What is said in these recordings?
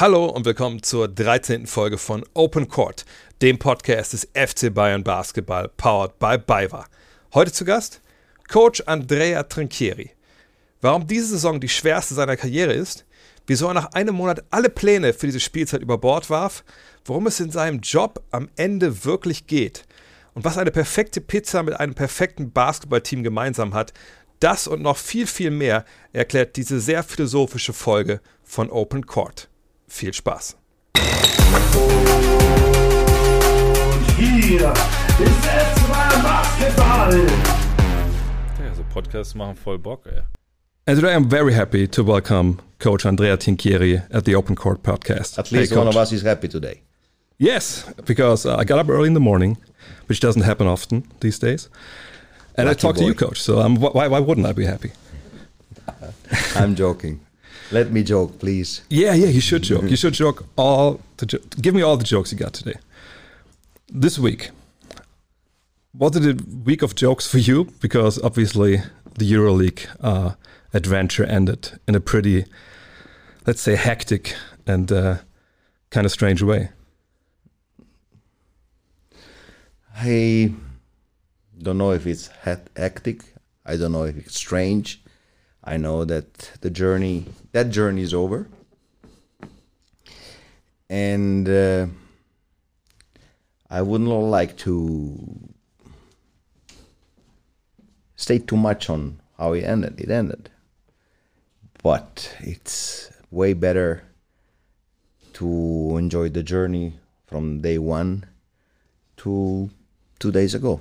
Hallo und willkommen zur 13. Folge von Open Court, dem Podcast des FC Bayern Basketball, powered by BayWa. Heute zu Gast Coach Andrea Trinchieri. Warum diese Saison die schwerste seiner Karriere ist, wieso er nach einem Monat alle Pläne für diese Spielzeit über Bord warf, worum es in seinem Job am Ende wirklich geht und was eine perfekte Pizza mit einem perfekten Basketballteam gemeinsam hat, das und noch viel, viel mehr erklärt diese sehr philosophische Folge von Open Court. Viel Spaß. Hier ist es Basketball. Ja, so Podcasts machen voll Bock, ey. And today I'm very happy to welcome Coach Andrea Trinchieri at the Open Court podcast. At least Hey, one of us is happy today. Yes, because uh, I got up early in the morning, which doesn't happen often these days. And I Lucky talked to you. Coach. So wh- why, why wouldn't I be happy? I'm joking. Let me joke, please. Yeah, yeah, you should joke. You should joke all the jo- give me all the jokes you got today. This week. Was it a week of jokes for you? Because obviously the EuroLeague uh, adventure ended in a pretty, let's say, hectic and uh, kind of strange way. I don't know if it's hectic. I don't know if it's strange. I know that the journey, that journey is over. And uh, I wouldn't like to state too much on how it ended. It ended. But it's way better to enjoy the journey from day one to two days ago.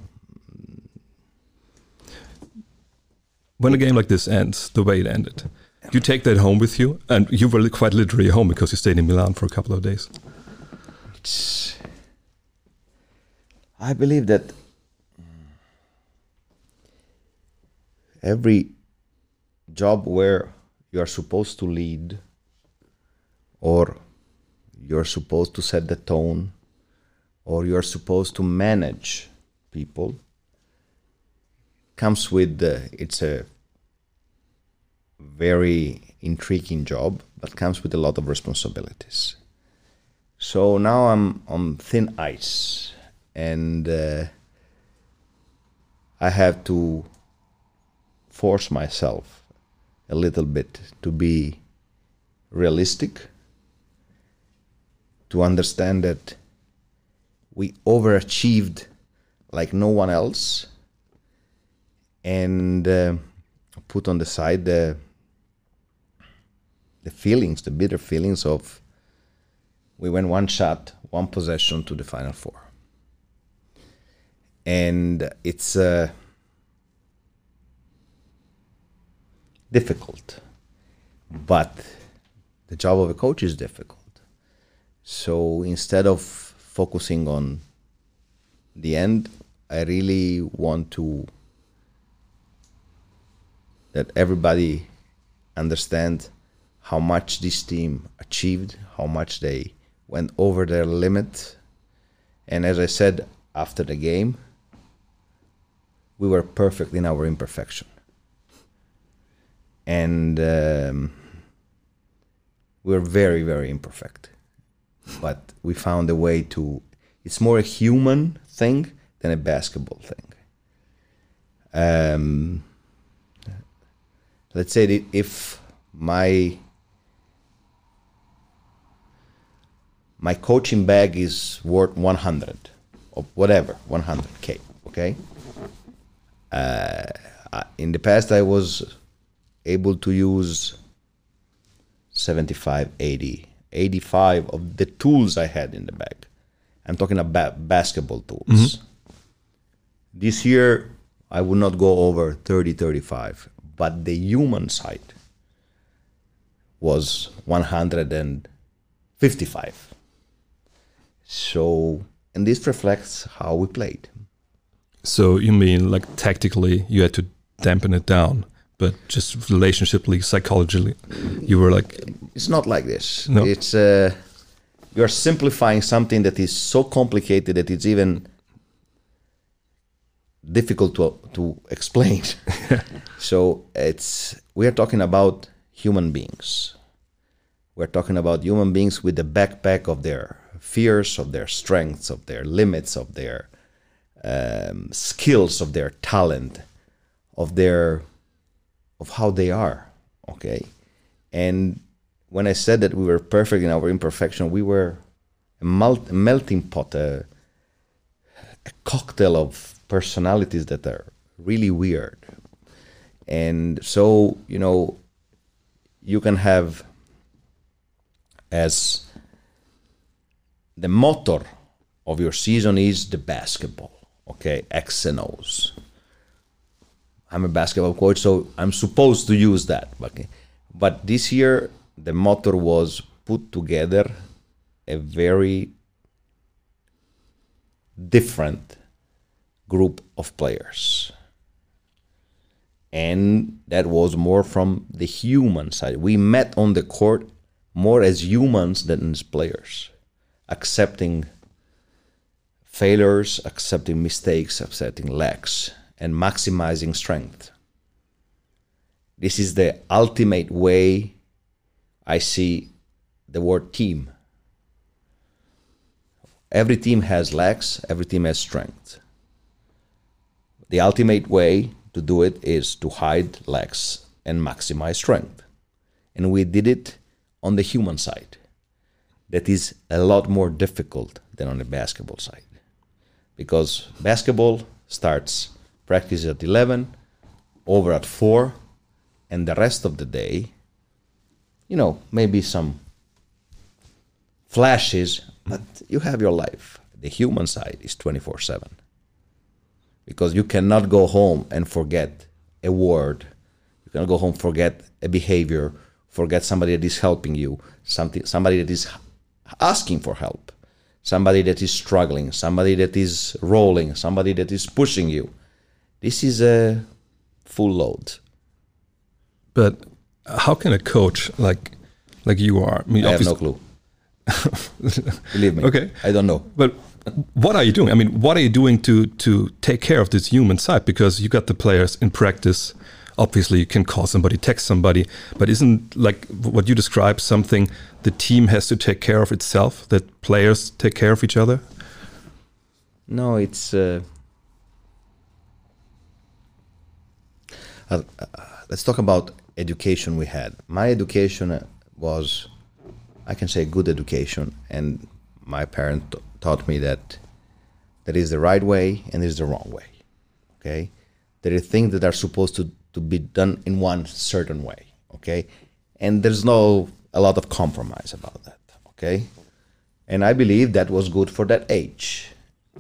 When a game like this ends the way it ended, you take that home with you, and you were quite literally home because you stayed in Milan for a couple of days. I believe that mm, every job where you are supposed to lead or you're supposed to set the tone or you're supposed to manage people comes with uh, it's a very intriguing job but comes with a lot of responsibilities. So now I'm on thin ice, and uh, I have to force myself a little bit to be realistic, to understand that we overachieved like no one else, and uh, put on the side the the feelings, the bitter feelings of we went one shot, one possession to the final four. And it's uh, difficult, but the job of a coach is difficult. So instead of focusing on the end, I really want to that everybody understand how much this team achieved, how much they went over their limit. And as I said after the game, we were perfect in our imperfection. And um, we were very, very imperfect. But we found a way to, it's more a human thing than a basketball thing. Um, let's say that if my my coaching bag is worth 100 or whatever 100k okay? Uh, in the past i was able to use 75 80 85 of the tools i had in the bag. I'm talking about basketball tools. This year i would not go over 30 35 but the human side was 155 so, and this reflects how we played. So you mean like tactically you had to dampen it down, but just relationshiply, psychologically, you were like, It's not like this. No. It's uh, you're simplifying something that is so complicated that it's even difficult to to explain. so it's we are talking about human beings. We're talking about human beings with the backpack of their fears, of their strengths, of their limits, of their um, skills, of their talent, of their of how they are. Okay, and when I said that we were perfect in our imperfection, we were a, melt, a melting pot, a, a cocktail of personalities that are really weird. And so, you know, you can have as the motor of your season is the basketball, okay, X and O's. I'm a basketball coach, so I'm supposed to use that. Okay, but this year the motor was put together a very different group of players. And that was more from the human side. We met on the court more as humans than as players, accepting failures, accepting mistakes, accepting lacks, and maximizing strength. This is the ultimate way I see the word team. Every team has lacks, every team has strength. The ultimate way to do it is to hide lacks and maximize strength. And we did it on the human side. That is a lot more difficult than on the basketball side. Because basketball starts practice at 11, over at 4, and the rest of the day, you know, maybe some flashes, but you have your life. The human side is 24 7. Because you cannot go home and forget a word. You cannot go home, forget a behavior, forget somebody that is helping you, something, somebody that is asking for help, somebody that is struggling, somebody that is rolling, somebody that is pushing you. This is a full load. But how can a coach like like you are? I, mean, I have no clue. Believe me. Okay. I don't know. But what are you doing? I mean, what are you doing to to take care of this human side? Because you got the players in practice. Obviously, you can call somebody, text somebody, but isn't like what you describe something the team has to take care of itself? That players take care of each other? No, it's. Uh, uh, let's talk about education we had. My education uh, was, I can say, good education, and my parent t- taught me that there is the right way and there is the wrong way. Okay, there are things that are supposed to to be done in one certain way. Okay, and there's no a lot of compromise about that. Okay, and I believe that was good for that age.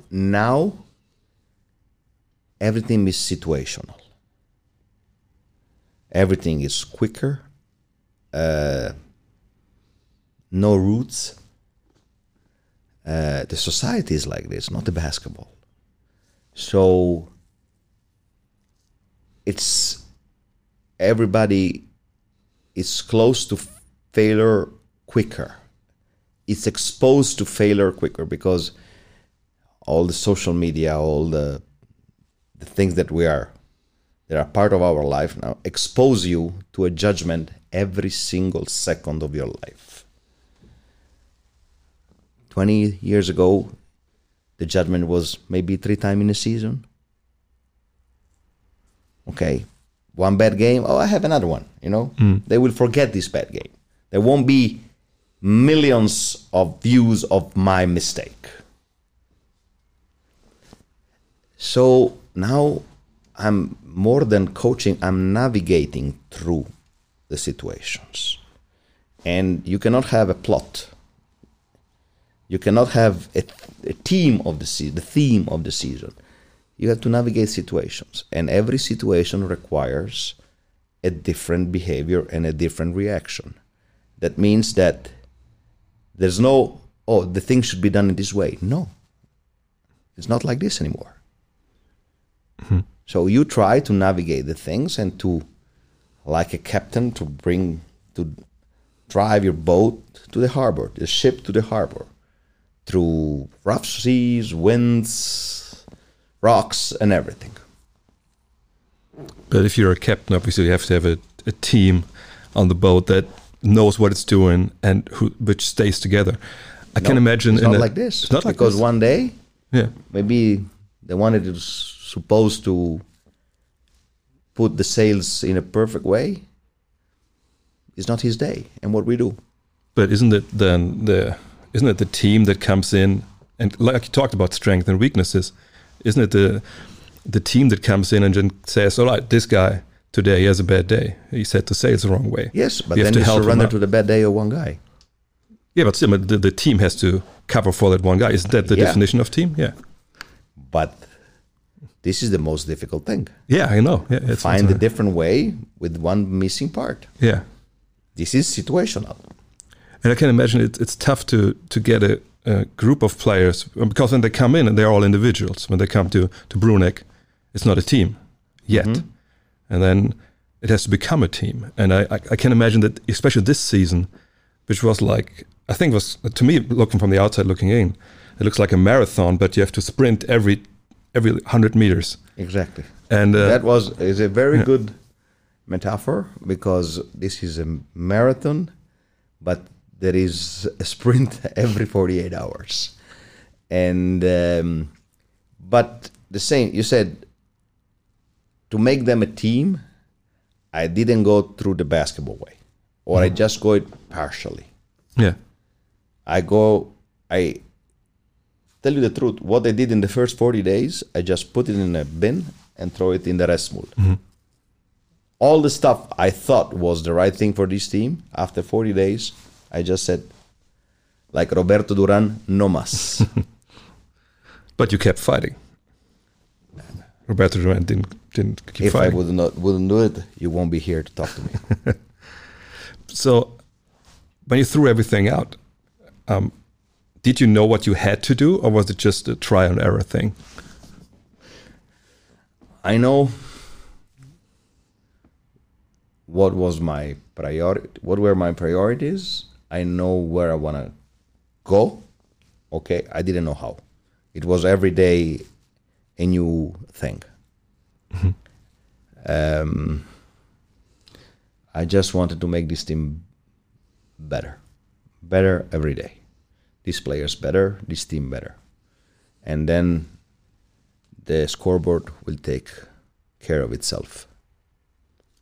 Now, everything is situational. Everything is quicker. Uh, no roots. Uh, the society is like this, not the basketball. So it's everybody is close to failure quicker. It's exposed to failure quicker because all the social media, all the the things that we are that are part of our life now expose you to a judgment every single second of your life. 20 years ago, the judgment was maybe three times in a season. Okay, one bad game, oh, I have another one, you know? Hmm. They will forget this bad game. There won't be millions of views of my mistake. So now I'm more than coaching, I'm navigating through the situations. And you cannot have a plot. You cannot have a, a team of the season, the theme of the season. You have to navigate situations. And every situation requires a different behavior and a different reaction. That means that there's no, oh, the thing should be done in this way. No. It's not like this anymore. Hmm. So you try to navigate the things and to, like a captain, to bring, to drive your boat to the harbor, the ship to the harbor, through rough seas, winds, rocks, and everything. But if you're a captain, obviously you have to have a, a team on the boat that knows what it's doing and who which stays together. I can No, imagine it's not a- like this. It's not like because this. one day yeah. maybe the one that is supposed to put the sails in a perfect way is not his day. And what we do? But isn't it then the isn't it the team that comes in and like you talked about strength and weaknesses? Isn't it the the team that comes in and then says, "All right, this guy today he has a bad day. He set the sails the wrong way." Yes, but You have then to you surrender to the bad day of one guy. Yeah, but still, the, the team has to cover for that one guy. Isn't that the Yeah. definition of team? Yeah. But this is the most difficult thing. Yeah, I know. Yeah, Find a different way with one missing part. yeah. This is situational. And I can imagine it, it's tough to to get a, a group of players because when they come in and they're all individuals. When they come to to Bruneck, it's not a team yet, and then it has to become a team. And I, I I can imagine that especially this season, which was like I think was to me looking from the outside looking in, it looks like a marathon, but you have to sprint every every hundred meters. Exactly. And uh, that was is a very good metaphor because this is a marathon, but there is a sprint every 48 hours. And um, but the same you said to make them a team, I didn't go through the basketball way, or I just go it partially. yeah, I go, I tell you the truth. What I did in the first 40 days, I just put it in a bin and throw it in the restmüll. All the stuff I thought was the right thing for this team, after 40 days, I just said, like Roberto Duran, no mas. but you kept fighting. Roberto Duran didn't didn't keep if I would not wouldn't do it, you won't be here to talk to me. So, when you threw everything out, um, did you know what you had to do, or was it just a try and error thing? I know what was my priority what were my priorities i know where i want to go okay? I didn't know how. It was every day a new thing. Um, i just wanted to make this team better. Better every day. These players better this team better. And then the scoreboard will take care of itself.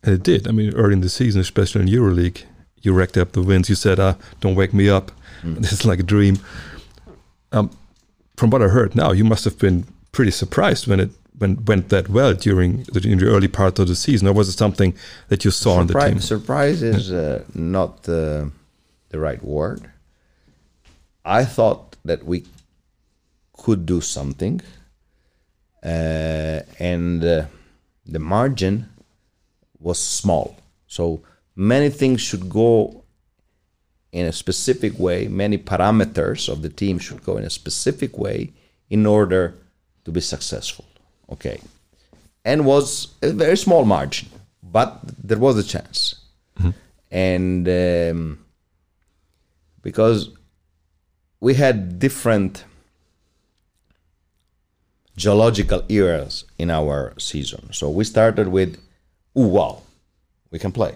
And it did. I mean, early in the season, especially in EuroLeague, you racked up the wins. You said, "Ah, don't wake me up. This is like a dream." Um, from what I heard now, you must have been pretty surprised when it when went that well during the, in the early part of the season. Or was it something that you saw in the team? Surprise, surprise is uh, not uh, the right word. I thought that we could do something, uh, and uh, the margin was small. So many things should go in a specific way. Many parameters of the team should go in a specific way in order to be successful. Okay, and was a very small margin, but there was a chance, and um, because we had different geological eras in our season. So we started with, ooh, wow, we can play.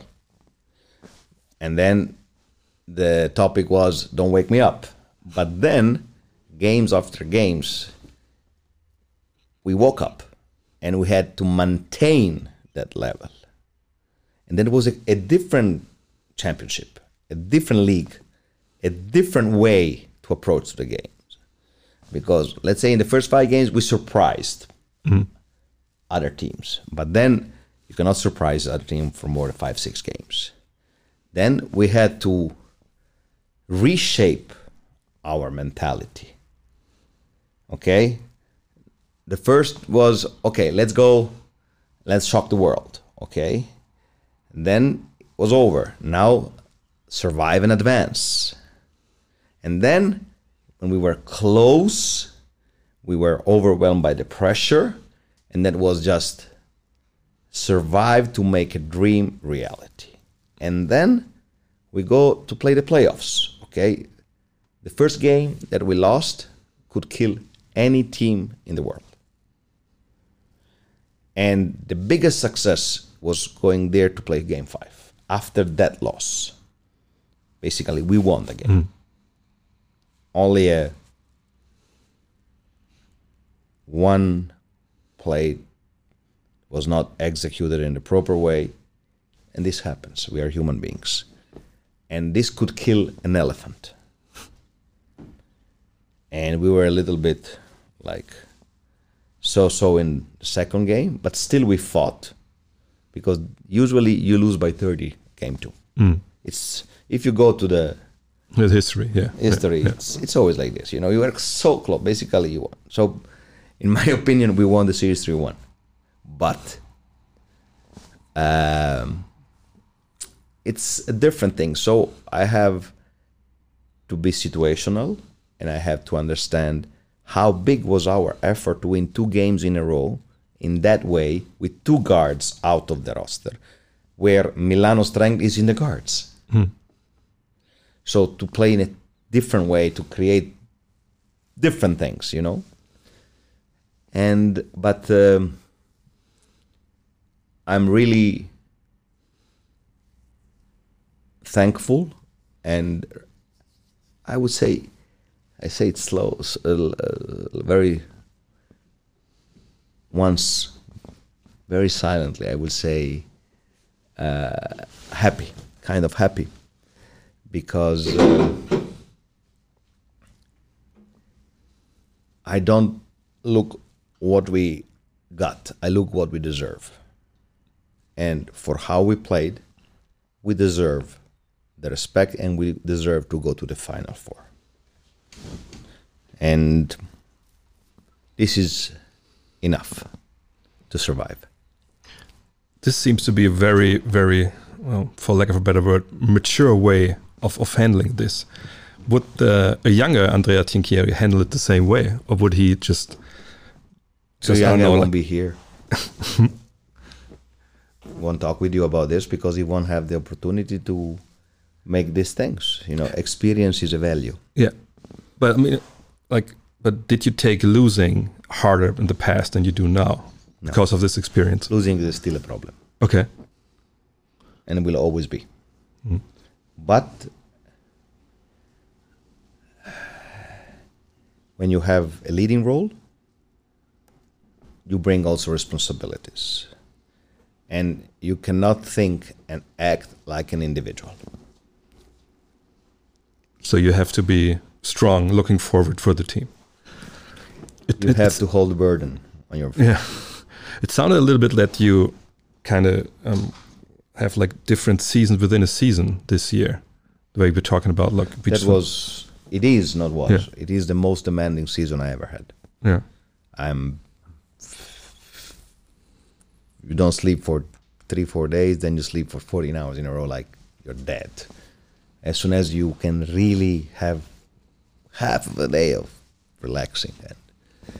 And then the topic was, don't wake me up. But then, games after games, we woke up and we had to maintain that level. And then it was a, a different championship, a different league, a different way to approach the games. Because let's say in the first five games we surprised mm-hmm. other teams, but then you cannot surprise other team for more than five, six games. Then we had to reshape our mentality. Okay? The first was okay, let's go, let's shock the world. Okay? And then it was over. Now survive and advance. And then when we were close, we were overwhelmed by the pressure, and that was just survive to make a dream reality. And then we go to play the playoffs. Okay? The first game that we lost could kill any team in the world. And the biggest success was going there to play game five after that loss. basically we won the game. Hmm. Only a one play was not executed in the proper way, and this happens. We are human beings, and this could kill an elephant. And we were a little bit like so-so in the second game, but still we fought because usually you lose by 30 game two. It's if you go to the With history, yeah. history, Yeah. it's it's always like this. You know, you were so close. Basically, you won. So, in my opinion, we won the series three one, but um, it's a different thing. So I have to be situational, and I have to understand how big was our effort to win two games in a row in that way with two guards out of the roster, where Milano's strength is in the guards. So to play in a different way to create different things, you know. And but um, I'm really thankful, and I would say, I say it slow, uh, uh, very once, very silently. I would say uh, happy, kind of happy because uh, I don't look what we got. I look what we deserve. And for how we played, we deserve the respect and we deserve to go to the final four. And this is enough to survive. This seems to be a very, very, well, for lack of a better word, mature way of, of handling this. Would uh, a younger Andrea Trinchieri handle it the same way, or would he just So just Young won't like- be here. won't talk with you about this because he won't have the opportunity to make these things. You know, experience is a value. Yeah, but I mean, like, but did you take losing harder in the past than you do now because of this experience? Losing is still a problem, Okay, and will always be. Mm-hmm. But when you have a leading role, you bring also responsibilities, and you cannot think and act like an individual. So you have to be strong, looking forward for the team. It, You it- have to hold the burden on your. Yeah, it sounded a little bit that you kind of um, have like different seasons within a season this year. The way we're talking about, like we that was it is not was Yeah. it is the most demanding season i ever had yeah, i'm you don't sleep for three four days then you sleep for 14 hours in a row like you're dead as soon as you can really have half of a day of relaxing and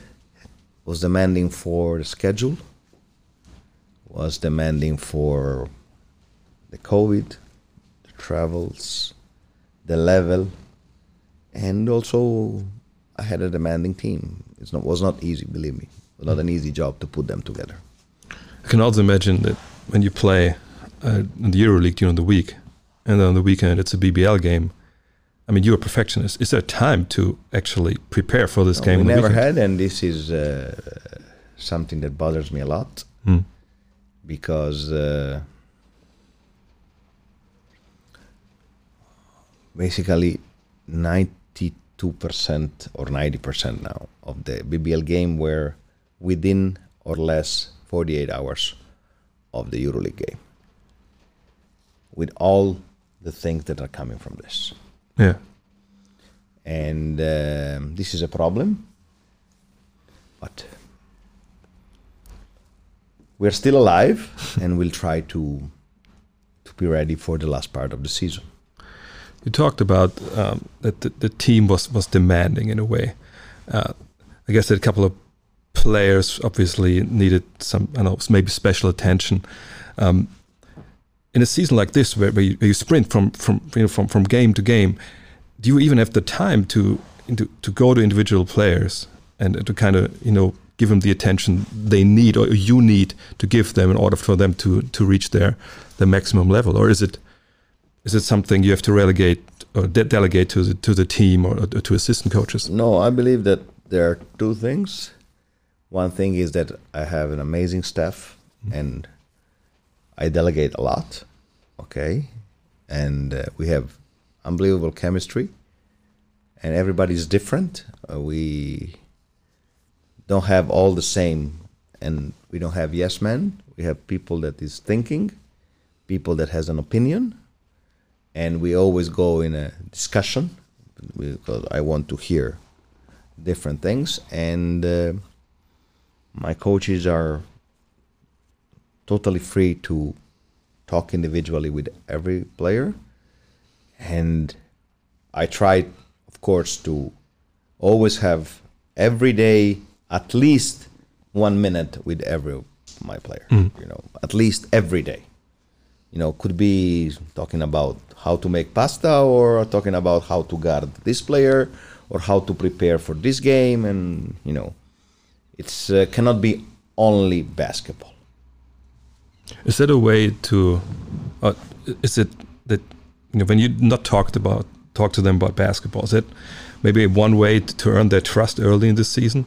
was demanding for the schedule was demanding for the covid the travels the level and also I had a demanding team. It was not easy, believe me. Not an easy job to put them together. I can also imagine that when you play uh, in the EuroLeague during the week, and then on the weekend it's a BBL game. I mean, you're a perfectionist. Is there time to actually prepare for this No, game? we never had, and this is uh, something that bothers me a lot Hmm. because uh, basically 92% or 90% now of the BBL game were within or less 48 hours of the EuroLeague game with all the things that are coming from this Yeah, and um, this is a problem. But we're still alive, and we'll try to to be ready for the last part of the season. you talked about um, that the, the team was was demanding in a way. Uh, I guess that a couple of players obviously needed some, I don't know, maybe special attention. Um, in a season like this, where, where, you, where you sprint from from you know from from game to game, do you even have the time to to, to go to individual players and to kind of you know give them the attention they need or you need to give them in order for them to to reach their their maximum level, or is it is it something you have to relegate or de- delegate to the to the team or, or to assistant coaches? No, I believe that there are two things. One thing is that I have an amazing staff mm-hmm. and I delegate a lot. Okay. And uh, we have unbelievable chemistry and everybody's different. Uh, we don't have all the same and we don't have yes men. We have people that is thinking, people that has an opinion and we always go in a discussion because I want to hear different things and uh, my coaches are totally free to talk individually with every player. And I try of course to always have every day at least one minute with every my player you know at least every day. You know could be talking about how to make pasta or talking about how to guard this player or how to prepare for this game and you know it's uh, cannot be only basketball Is that a way to? Uh, is it that you know when you not talked about talk to them about basketball? Is that maybe one way to, to earn their trust early in the season?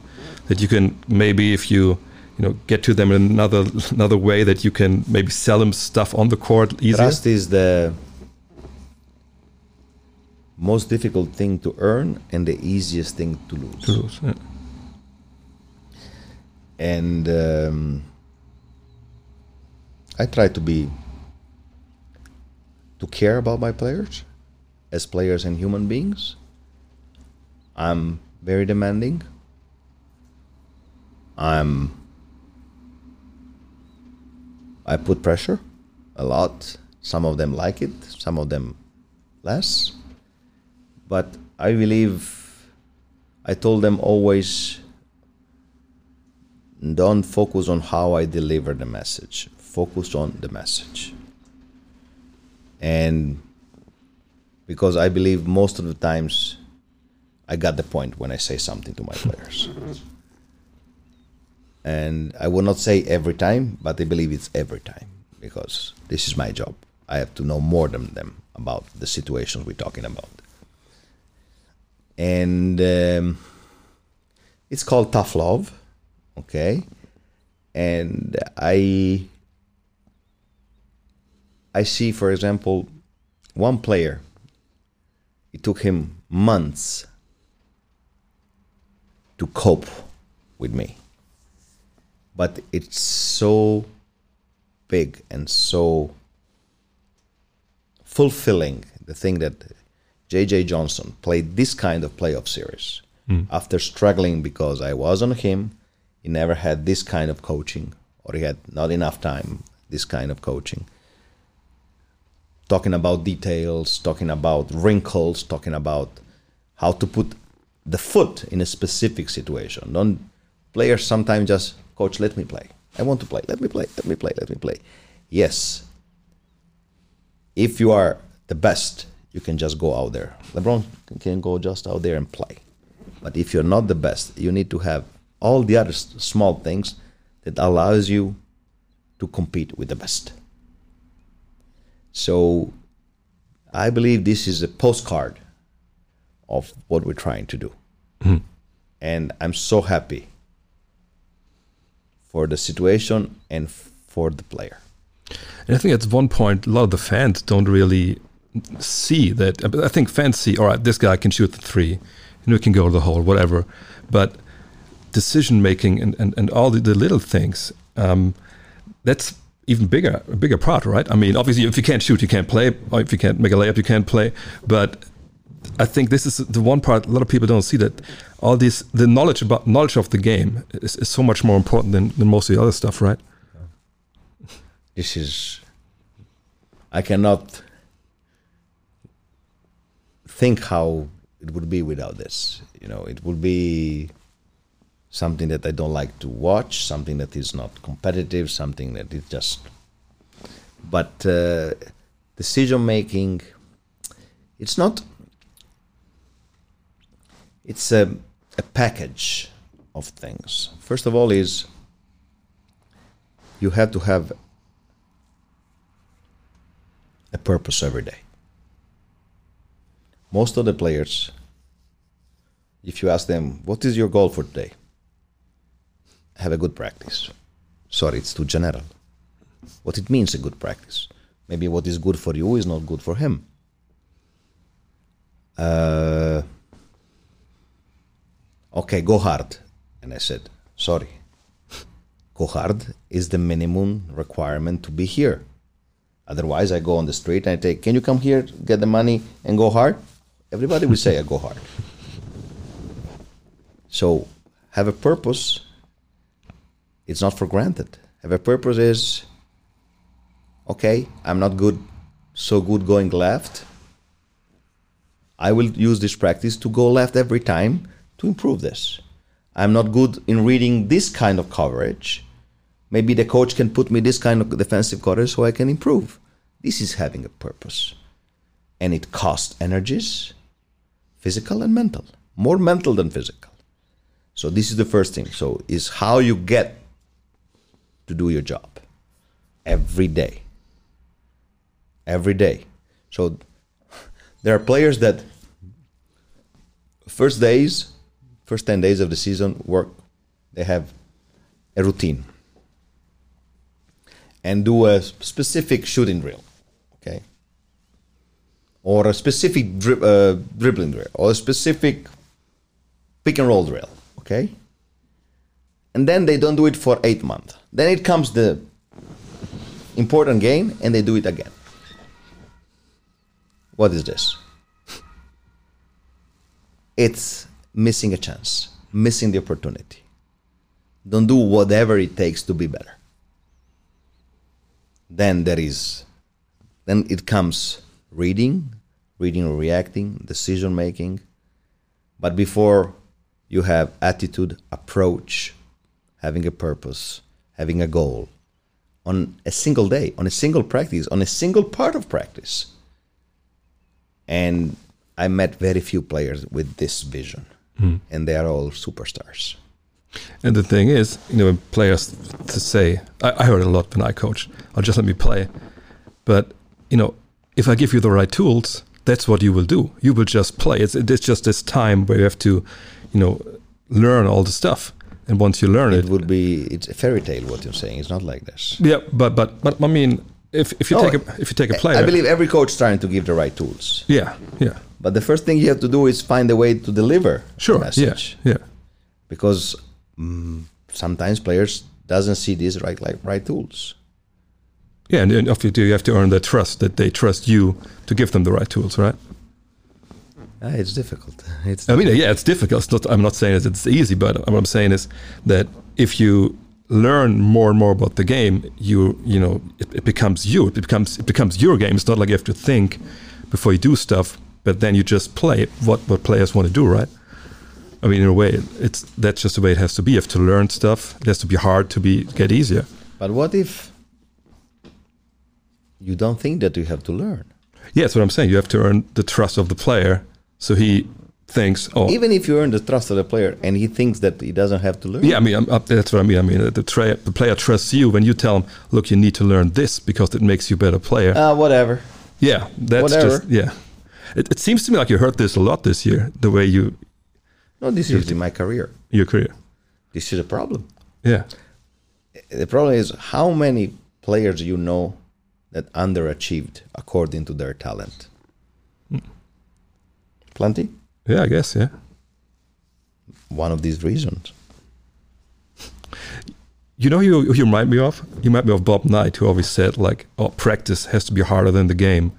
That you can maybe if you you know get to them in another another way that you can maybe sell them stuff on the court easier. trust is the most difficult thing to earn and the easiest thing to lose To lose, yeah. and um, I try to be to care about my players as players and human beings. I'm very demanding. I'm I put pressure a lot. Some of them like it, some of them less. But I believe I told them always don't focus on how I deliver the message. Focus on the message. And because I believe most of the times I got the point when I say something to my players. And I will not say every time, but I believe it's every time because this is my job. I have to know more than them about the situations we're talking about. And um, it's called tough love okay and i i see for example one player it took him months to cope with me but it's so big and so fulfilling the thing that JJ Johnson played this kind of playoff series hmm. after struggling because I was on him. He never had this kind of coaching, or he had not enough time. This kind of coaching, talking about details, talking about wrinkles, talking about how to put the foot in a specific situation. Don't players sometimes just coach, let me play. I want to play. Let me play. Let me play. Let me play. Yes, if you are the best, you can just go out there. LeBron can go just out there and play. But if you're not the best, you need to have all the other small things that allows you to compete with the best. So I believe this is a postcard of what we're trying to do. And I'm so happy for the situation and for the player. And I think at one point, a lot of the fans don't really see that. I think fans see, all right, this guy can shoot the three, know, he can go to the hole, whatever. But decision making and, and, and all the, the little things, um, that's even bigger, a bigger part, right? I mean, obviously, if you can't shoot, you can't play, or if you can't make a layup, you can't play. But I think this is the one part a lot of people don't see that all this the knowledge about knowledge of the game is, is so much more important than, than most of the other stuff, right? this is i cannot think how it would be without this you know it would be something that i don't like to watch something that is not competitive something that is just but uh, decision making it's not it's a, a package of things first of all is you have to have a purpose every day. most of the players, if you ask them, what is your goal for today? Have a good practice. Sorry, it's too general. What it means a good practice. Maybe what is good for you is not good for him. Uh, okay, go hard. And I said, sorry. Go hard is the minimum requirement to be here. Otherwise, I go on the street and I take, can you come here, get the money, and go hard? Everybody will say I go hard. So, have a purpose. It's not for granted. Have a purpose is, okay, I'm not good, so good going left. I will use this practice to go left every time to improve this. I'm not good in reading this kind of coverage. Maybe the coach can put me this kind of defensive coverage so I can improve. This is having a purpose. And it costs energies, physical and mental. More mental than physical. So this is the first thing. So is how you get to do your job every day. Every day. So there are players that first days, first 10 days of the season work, they have a routine and do a specific shooting drill, okay? Or a specific dri- uh, dribbling drill, or a specific pick and roll drill, okay? And then they don't do it for eight months. Then it comes the important game and they do it again. What is this? It's missing a chance, missing the opportunity. Don't do whatever it takes to be better. Then there is, then it comes reading, reading or reacting, decision making. But before you have attitude, approach, having a purpose, having a goal on a single day, on a single practice, on a single part of practice. And I met very few players with this vision, hmm. and they are all superstars. And the thing is, you know, when players to say, I, I heard a lot when I coach, I'll just let me play. But, you know, if I give you the right tools, that's what you will do. You will just play. It's, it's just this time where you have to, you know, learn all the stuff. And once you learn it, It would be it's a fairy tale what you're saying. It's not like this. yeah, but, but, but I mean, if, if you No, take a, if you take a player, I believe every coach is trying to give the right tools. yeah, yeah, But the first thing you have to do is find a way to deliver sure, the yeah, message. yeah. Because mm, sometimes players doesn't see these right like right tools. Yeah, and obviously you have to earn their trust that they trust you to give them the right tools, right? Ah, it's difficult. It's I mean, yeah, it's difficult. It's not, I'm not saying that it's easy, but what I'm saying is that if you learn more and more about the game, you you know it, it becomes you. It becomes it becomes your game. It's not like you have to think before you do stuff, but then you just play what what players want to do, right? I mean, in a way, it's that's just the way it has to be. You have to learn stuff. It has to be hard to be get easier. But what if you don't think that you have to learn? Yeah, that's what I'm saying. You have to earn the trust of the player, so he thinks, oh, Even if you earn the trust of the player and he thinks that he doesn't have to learn. Yeah, I mean, I'm, that's what I mean. I mean, the, tra- the player trusts you when you tell him, "Look, you need to learn this because it makes you a better player." Ah, whatever. yeah, that's whatever. just yeah. It, it seems to me like you heard this a lot this year. The way you No, this is in my career. your career. This is a problem. Yeah, The problem is how many players you know that underachieved according to their talent. Plenty. yeah, I guess yeah. One of these reasons. You know, who who you remind me of. You remind me of Bob Knight, who always said like, "Oh, practice has to be harder than the game,"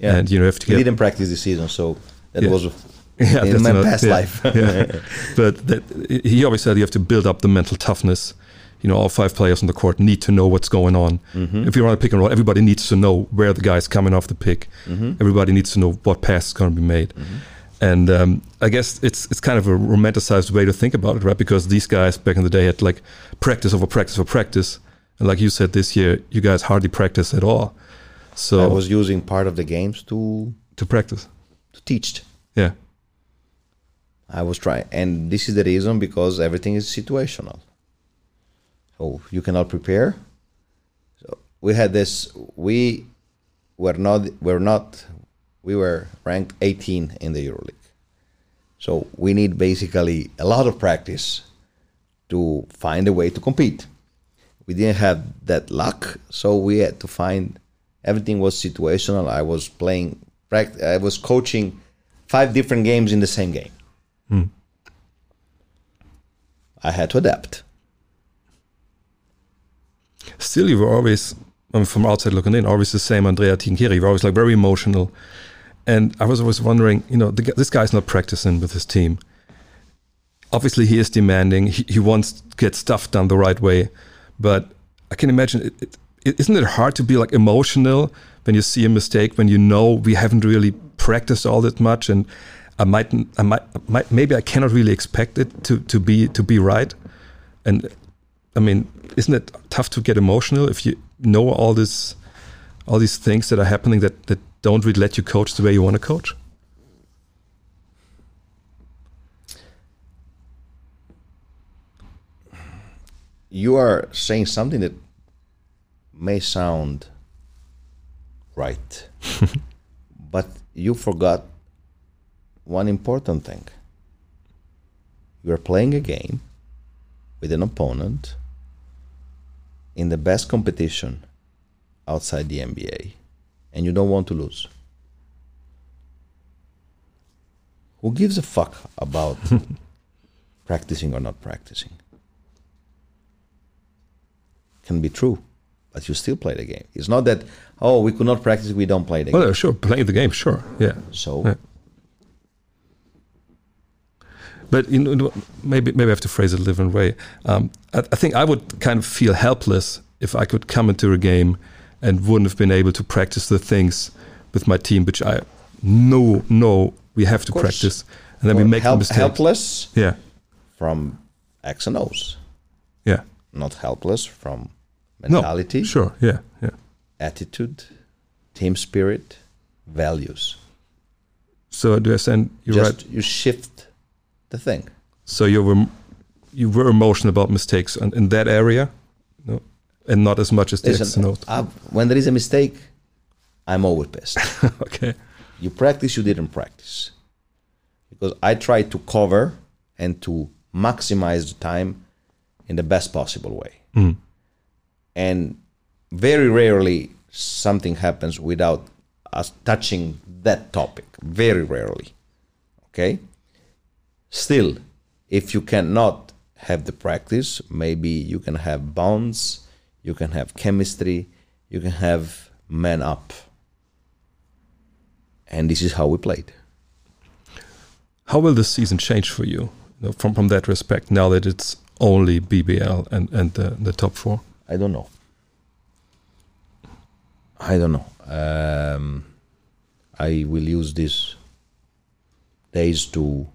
Yeah. and you know, you have to He get didn't practice this season, so that Yeah. was yeah, in that's my not- past yeah, life. yeah. But that, he always said you have to build up the mental toughness. You know, all five players on the court need to know what's going on. Mm-hmm. If you're on a pick and roll, everybody needs to know where the guy's coming off the pick. Mm-hmm. Everybody needs to know what pass is going to be made. And um, I guess it's it's kind of a romanticized way to think about it, right? Because these guys back in the day had like practice over practice over practice, and like you said, this year you guys hardly practice at all. So I was using part of the games to to practice, to teach. yeah, I was trying, and this is the reason because everything is situational. So you cannot prepare. So we had this. We were not. We're not we were ranked 18 in the EuroLeague. So we need basically a lot of practice to find a way to compete. We didn't have that luck, so we had to find everything was situational. I was playing, I was coaching five different games in the same game. Hmm. I had to adapt. Still, you were always, mean, from outside looking in, always the same Andrea Trinchieri. You were always like very emotional. And I was always wondering, you know, the, this guy's not practicing with his team. Obviously, he is demanding. He, he wants to get stuff done the right way. But I can imagine, it, it, it, isn't it hard to be like emotional when you see a mistake, when you know we haven't really practiced all that much and I might, I might, I might maybe I cannot really expect it to, to be to be right. And I mean, isn't it tough to get emotional if you know all this, all these things that are happening that that don't really let you coach the way you want to coach? you are saying something that may sound right, but you forgot one important thing. You are playing a game with an opponent in the best competition outside the NBA, and you don't want to lose. Who gives a fuck about practicing or not practicing? can be true, but you still play the game. It's not that oh we could not practice, we don't play the Well, game. yeah, sure, playing the game, sure, yeah. So Yeah. But you know, maybe maybe I have to phrase it a different way. Um, I, I think I would kind of feel helpless if I could come into a game and wouldn't have been able to practice the things with my team, which I know know we have to practice, and then we Or make the help, mistake. helpless Yeah, from X and O's, yeah. not helpless from mentality. No, sure, yeah, yeah. attitude, team spirit, values. So do I understand you're Just right? you shift the thing. So you were you were emotional about mistakes and in that area, no, and not as much as the Listen, O's. I- when there is a mistake, I'm always pissed. okay. you practice, you didn't practice. Because I try to cover and to maximize the time in the best possible way. Mm-hmm. And very rarely something happens without us touching that topic. Very rarely. Okay? Still, if you cannot have the practice, maybe you can have bonds, you can have chemistry, you can have man up and this is how we played. How will the season change for you, you know, from from that respect? Now that it's only BBL and and the, the top four. I don't know. I don't know. Um, I will use these days to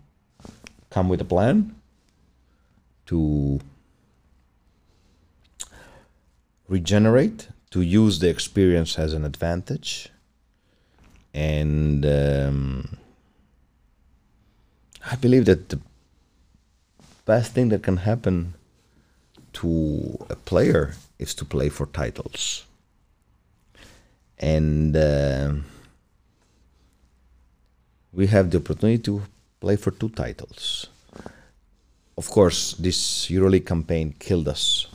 come with a plan to regenerate, to use the experience as an advantage, and um, I believe that the best thing that can happen to a player is to play for titles. And uh, we have the opportunity to play for two titles. Of course, this EuroLeague campaign killed us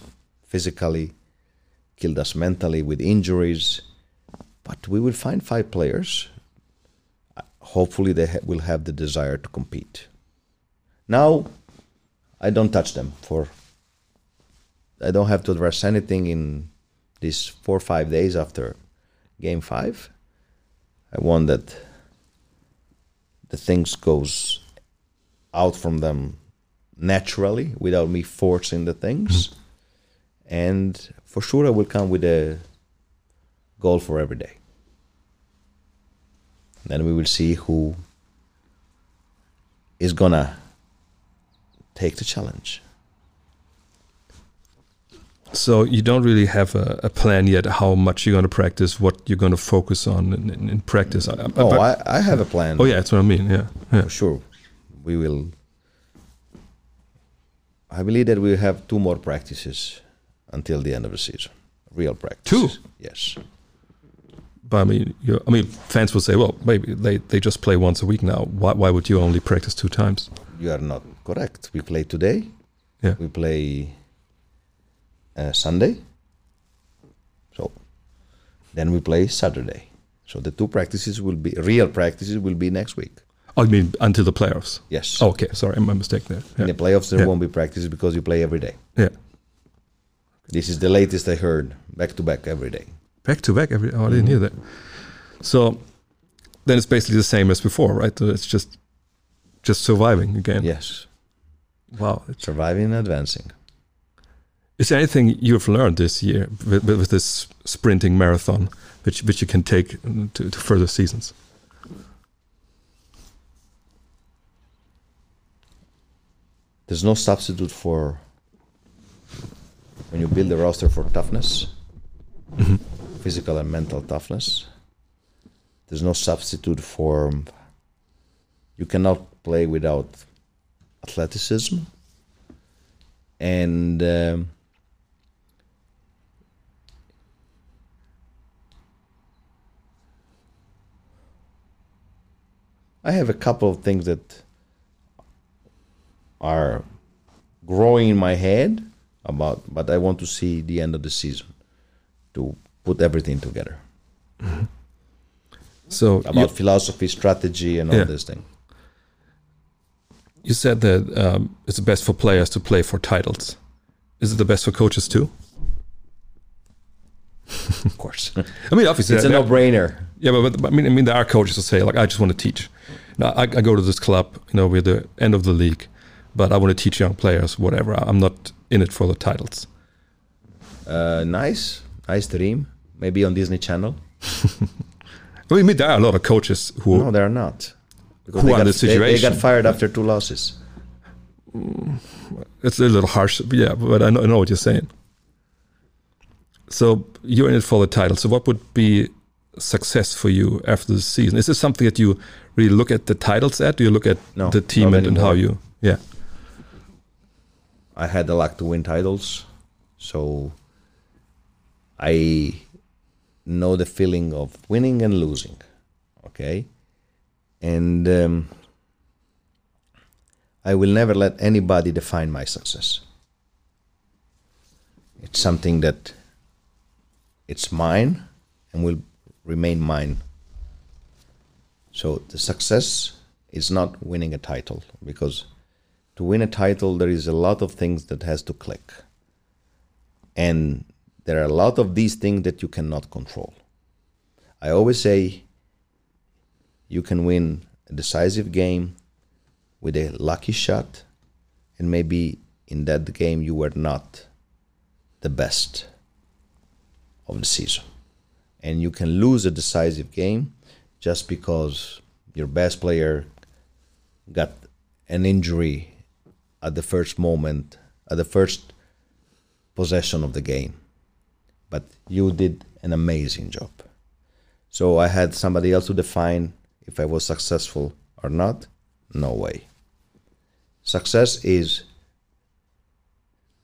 physically, killed us mentally with injuries, but we will find five players. Hopefully, they ha- will have the desire to compete. Now, I don't touch them for I don't have to address anything in these four or five days after game five. I want that the things goes out from them naturally without me forcing the things. And for sure I will come with a goal for every day. Then we will see who is gonna take the challenge. So you don't really have a, a plan yet how much you're going to practice, what you're going to focus on in, in, in practice. I- Oh, but- I, I have a plan. oh yeah, that's what I mean. Yeah, yeah. For sure. We will. I believe that we have two more practices until the end of the season. Real practices. Two? Yes. but I mean, I mean, fans will say, well, maybe they, they just play once a week now. Why, why would you only practice two times? You are not correct. We play today. Yeah. We play uh, Sunday. So then we play Saturday. So the two practices will be real practices will be next week. Oh, I mean, until the playoffs. Yes. Oh, okay, sorry, my mistake there. In the playoffs there Yeah. won't be practices because you play every day. yeah. This is the latest I heard. Back to back every day. Back to back every. Oh, I didn't hear that. So then it's basically the same as before, right? So it's just just surviving again. Yes. Wow. It's- Surviving and advancing. Is there anything you've learned this year with, with, this sprinting marathon, which which you can take to, to further seasons? There's no substitute for when you build a roster for toughness, physical and mental toughness. There's no substitute for you cannot play without athleticism and um, I have a couple of things that are growing in my head about but I want to see the end of the season to put everything together So about you, philosophy, strategy, and all Yeah. this thing. you said that um, it's best for players to play for titles. Is it the best for coaches too? Of course, I mean, obviously, it's a no-brainer. Yeah, but, but I mean, I mean, there are coaches who say like, I just want to teach. Now, I, I go to this club, you know, we're the end of the league, but I want to teach young players, whatever. I'm not in it for the titles. Uh, nice, nice dream. Maybe on Disney Channel. I mean, there are a lot of coaches who. No, they're not. Because Who they are got, the they- They, got fired after two losses. It's a little harsh, yeah, but I know, I know what you're saying. So you're in it for the title. So what would be success for you after the season? Is this something that you really look at the titles at? Do you look at No, the team and, and how you? Yeah. I had the luck to win titles, so I know the feeling of winning and losing. Okay, and um, I will never let anybody define my success. It's something that it's mine and will remain mine. So the success is not winning a title because to win a title there is a lot of things that has to click. And there are a lot of these things that you cannot control. I always say you can win a decisive game with a lucky shot and maybe in that game you were not the best of the season and you can lose a decisive game just because your best player got an injury at the first moment, at the first possession of the game. But you did an amazing job. So I had somebody else to define if I was successful or not. No way. Success is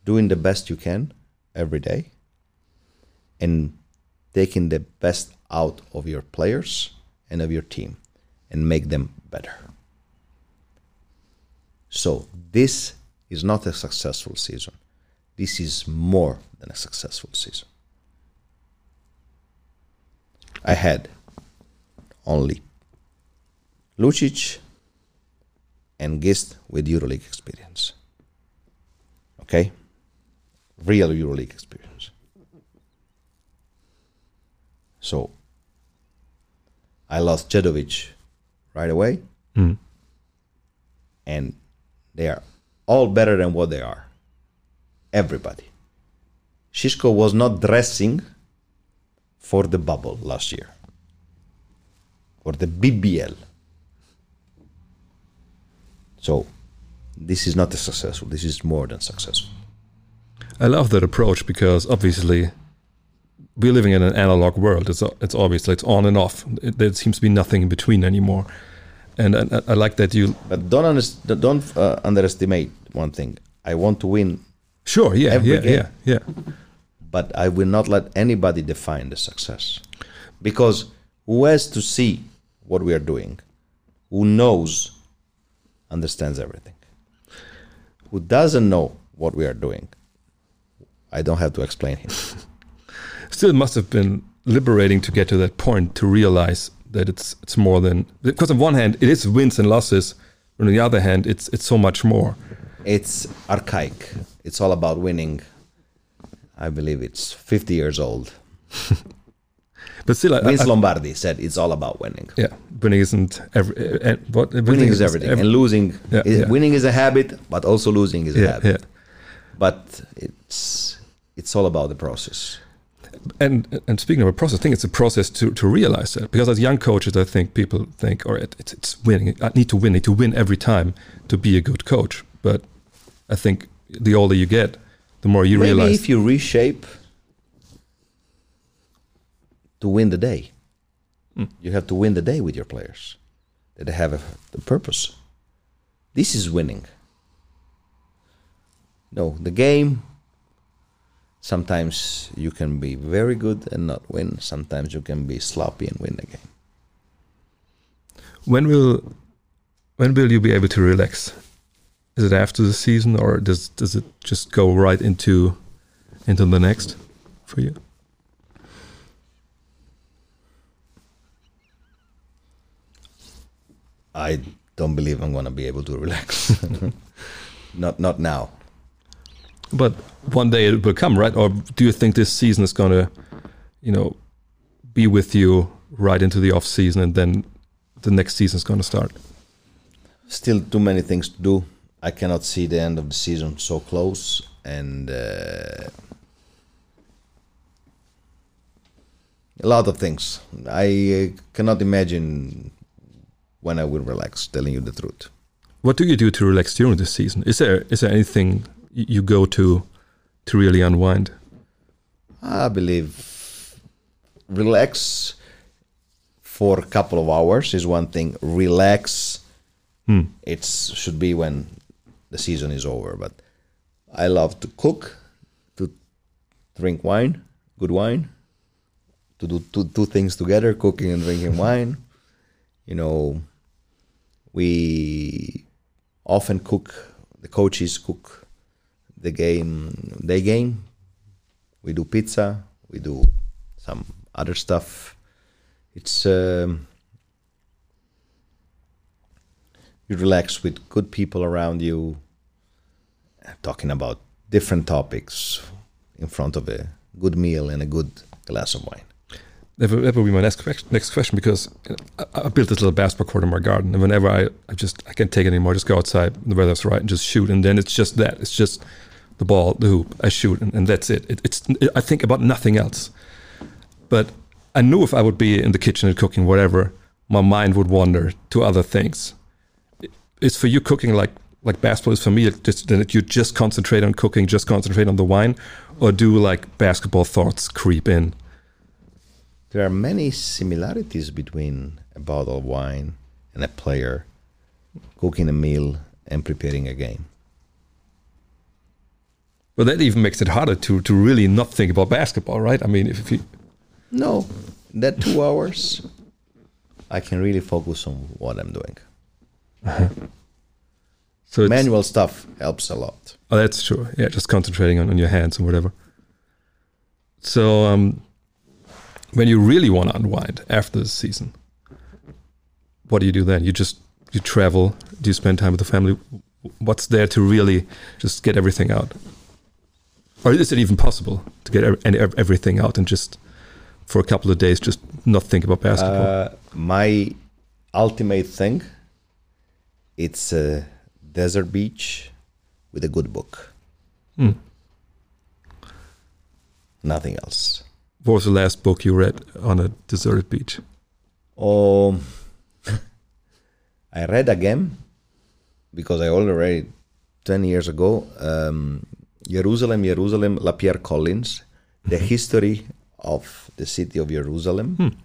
doing the best you can every day and taking the best out of your players and of your team and make them better. So this is not a successful season. This is more than a successful season. I had only Lucic and Gist with EuroLeague experience. Okay? Real EuroLeague experience. So I lost Djedovic right away hmm. and they are all better than what they are. Everybody. Shishko was not dressing for the bubble last year, for the BBL. So, this is not a successful. This is more than successful. I love that approach because obviously we're living in an analog world. It's it's obviously it's on and off. It, there seems to be nothing in between anymore. And I, I like that you. But don't under, don't uh, underestimate one thing. I want to win, Sure, yeah, Every yeah, game. yeah, yeah. but I will not let anybody define the success, because who has to see what we are doing, who knows, understands everything. Who doesn't know what we are doing, I don't have to explain him. Still, it must have been liberating to get to that point to realize that it's it's more than because on one hand it is wins and losses, but on the other hand it's it's so much more. It's archaic. It's all about winning. I believe it's 50 years old. But still, I, Vince I, Lombardi said it's all about winning. yeah, winning isn't every uh, what Winning is everything, every- and losing. Yeah, is- yeah. Winning is a habit, but also losing is a habit. yeah. But it's it's all about the process. And and speaking of a process, I think it's a process to to realize that because as young coaches, I think people think, all right, it's, it's winning. I need to win. I need to win every time to be a good coach. But I think the older you get, the more you Maybe realize. if you reshape to win the day, hmm. you have to win the day with your players. That they have a, a purpose. This is winning. No, the game. Sometimes you can be very good and not win. Sometimes you can be sloppy and win the game. when will when will you be able to relax? Is it after the season, or does does it just go right into into the next for you? I don't believe I'm gonna be able to relax. not not now. But one day it will come, right? Or do you think this season is gonna, you know, be with you right into the off season, and then the next season is gonna start? Still too many things to do. I cannot see the end of the season so close, and uh, a lot of things. I uh, cannot imagine when I will relax. Telling you the truth. What do you do to relax during the season? Is there is there anything you go to to really unwind? I believe relax for a couple of hours is one thing. Relax, hmm. it should be when the season is over. But I love to cook, to drink wine, good wine, to do two, two things together: cooking and drinking wine. You know, we often cook. The coaches cook the game, day game, we do pizza we do some other stuff. It's um, you relax with good people around you. Talking about different topics in front of a good meal and a good glass of wine. That will, that will be my next question, next question because I, I built this little basketball court in my garden, and whenever I, I just I can't take it anymore, I just go outside, the weather's right, and just shoot, and then it's just that, it's just the ball, the hoop, I shoot, and, and that's it. it. It's I think about nothing else. But I knew if I would be in the kitchen and cooking whatever, my mind would wander to other things. Is for you cooking like like basketball is for me just that you just concentrate on cooking, just concentrate on the wine, or do like basketball thoughts creep in? there are many similarities between a bottle of wine and a player cooking a meal and preparing a game But that even makes it harder to to really not think about basketball, right? I mean, if, if you no that two hours i can really focus on what i'm doing so it's, manual stuff helps a lot oh, that's true. Yeah, just concentrating on, on your hands and whatever. So um, when you really want to unwind after the season, what do you do then? You just you travel? Do you spend time with the family? What's there to really just get everything out? Or is it even possible to get ev- everything out and just for a couple of days just not think about basketball? Uh, my ultimate thing it's a desert beach with a good book Hmm. nothing else What was the last book you read on a deserted beach? um, i read again because i already read 10 years ago um, jerusalem jerusalem lapierre collins the history of the city of jerusalem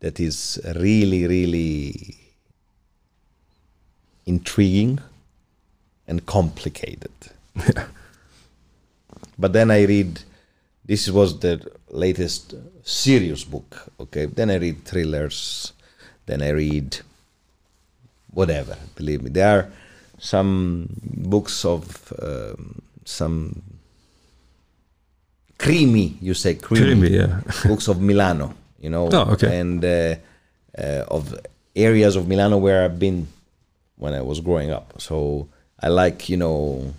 that is really really intriguing and complicated but then i read this was the latest serious book. Okay, then I read thrillers, then I read whatever. Believe me, there are some books of um, some creamy. You say creamy, Creamy, yeah. books of Milano. You know, Oh, okay. and uh, uh, of areas of Milano where I've been when I was growing up. So I like you know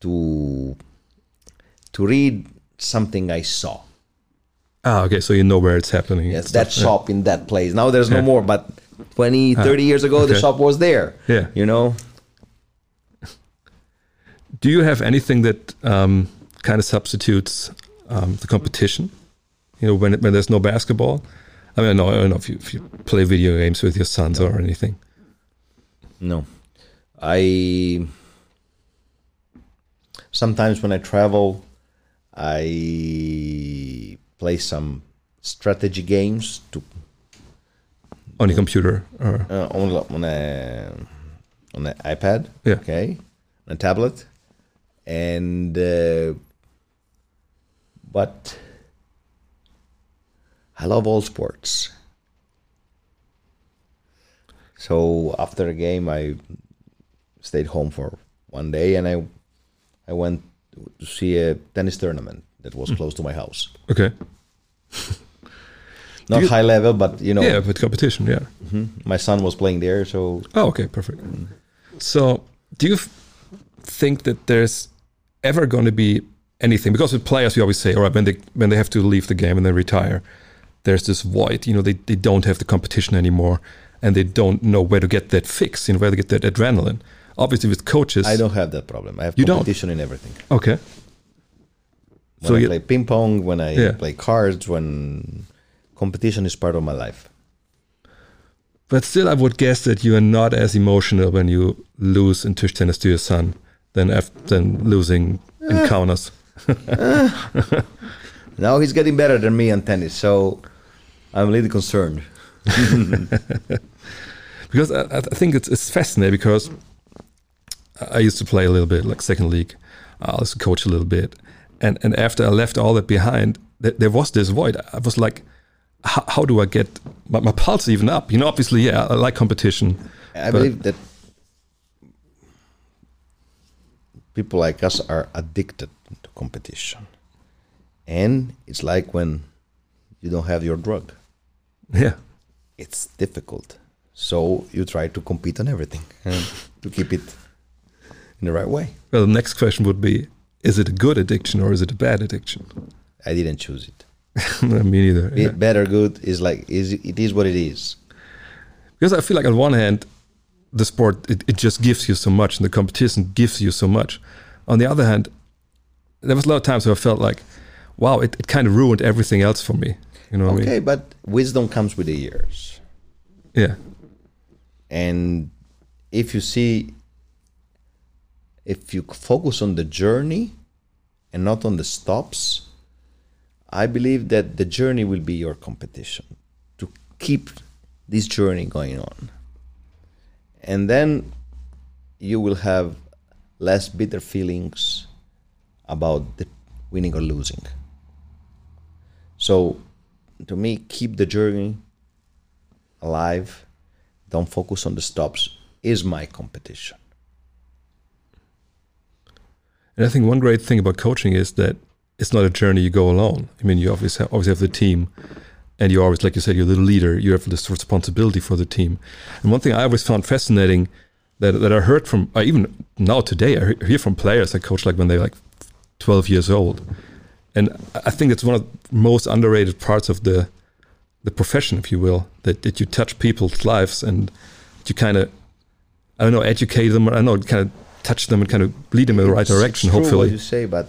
to to read something I saw. Ah, okay. So you know where it's happening. Yes, that stuff, yeah. shop in that place. Now there's no Yeah. more, but 20, 30 years ago, the shop was there. Yeah. You know? Do you have anything that um, kind of substitutes um, the competition? You know, when when there's no basketball. I mean, no, I don't know if you, if you play video games with your sons or anything. No. I. Sometimes when I travel, I play some strategy games to On your computer or uh, on on a on an iPad. Yeah. Okay, on a tablet, and uh, but I love all sports. So after a game, I stayed home for one day, and I I went to see a tennis tournament that was close to my house. okay, Not you- high level, but you know, yeah, but competition, yeah. my son was playing there, so Oh, okay, perfect. So, do you f- think that there's ever going to be anything? Because with players, we always say, all right, when they when they have to leave the game and they retire, there's this void. You know, they, they don't have the competition anymore, and they don't know where to get that fix. You know, where to get that adrenaline. Obviously, with coaches, I don't have that problem. I have You don't? competition in everything. Okay, When So I you- play ping pong, when I Yeah. play cards, when competition is part of my life. but still, I would guess that you are not as emotional when you lose in Tisch tennis to your son than after than losing in counters. Now he's getting better than me on tennis, so I'm a little concerned. because I, I think it's, it's fascinating because I used to play a little bit like second league. I was a coach a little bit, and and after I left all that behind, th- there was this void. I was like, how, how do I get my, my pulse even up? You know, obviously, yeah, I like competition. I believe that people like us are addicted to competition. And it's like when you don't have your drug. Yeah, It's difficult. So you try to compete on everything to keep it in the right way. Well, the next question would be: Is it a good addiction or is it a bad addiction? I didn't choose it. Me neither. Yeah. or good is like is it is what it is. Because I feel like on one hand, the sport it, it just gives you so much, and the competition gives you so much. On the other hand, there was a lot of times where I felt like, wow, it, it kind of ruined everything else for me. You know what I Okay, mean? but wisdom comes with the years. Yeah. And if you see if you focus on the journey and not on the stops, I believe that the journey will be your competition to keep this journey going on. And then you will have less bitter feelings about the winning or losing. So to me, keep the journey alive. Don't focus on the stops is my competition. And I think one great thing about coaching is that it's not a journey you go alone. I mean, you obviously have, always have the team, and you always, like you said, you're the leader. You have this responsibility for the team. And one thing I always found fascinating that that I heard from, uh, even now today, I hear from players I coach like when they're like 12 years old, and I think it's one of the most underrated parts of the the profession, if you will, that that you touch people's lives and you kind of, I don't know, educate them. Or I don't know, kind of touch them and kind of lead them in the right It's- direction. hopefully, what you say, but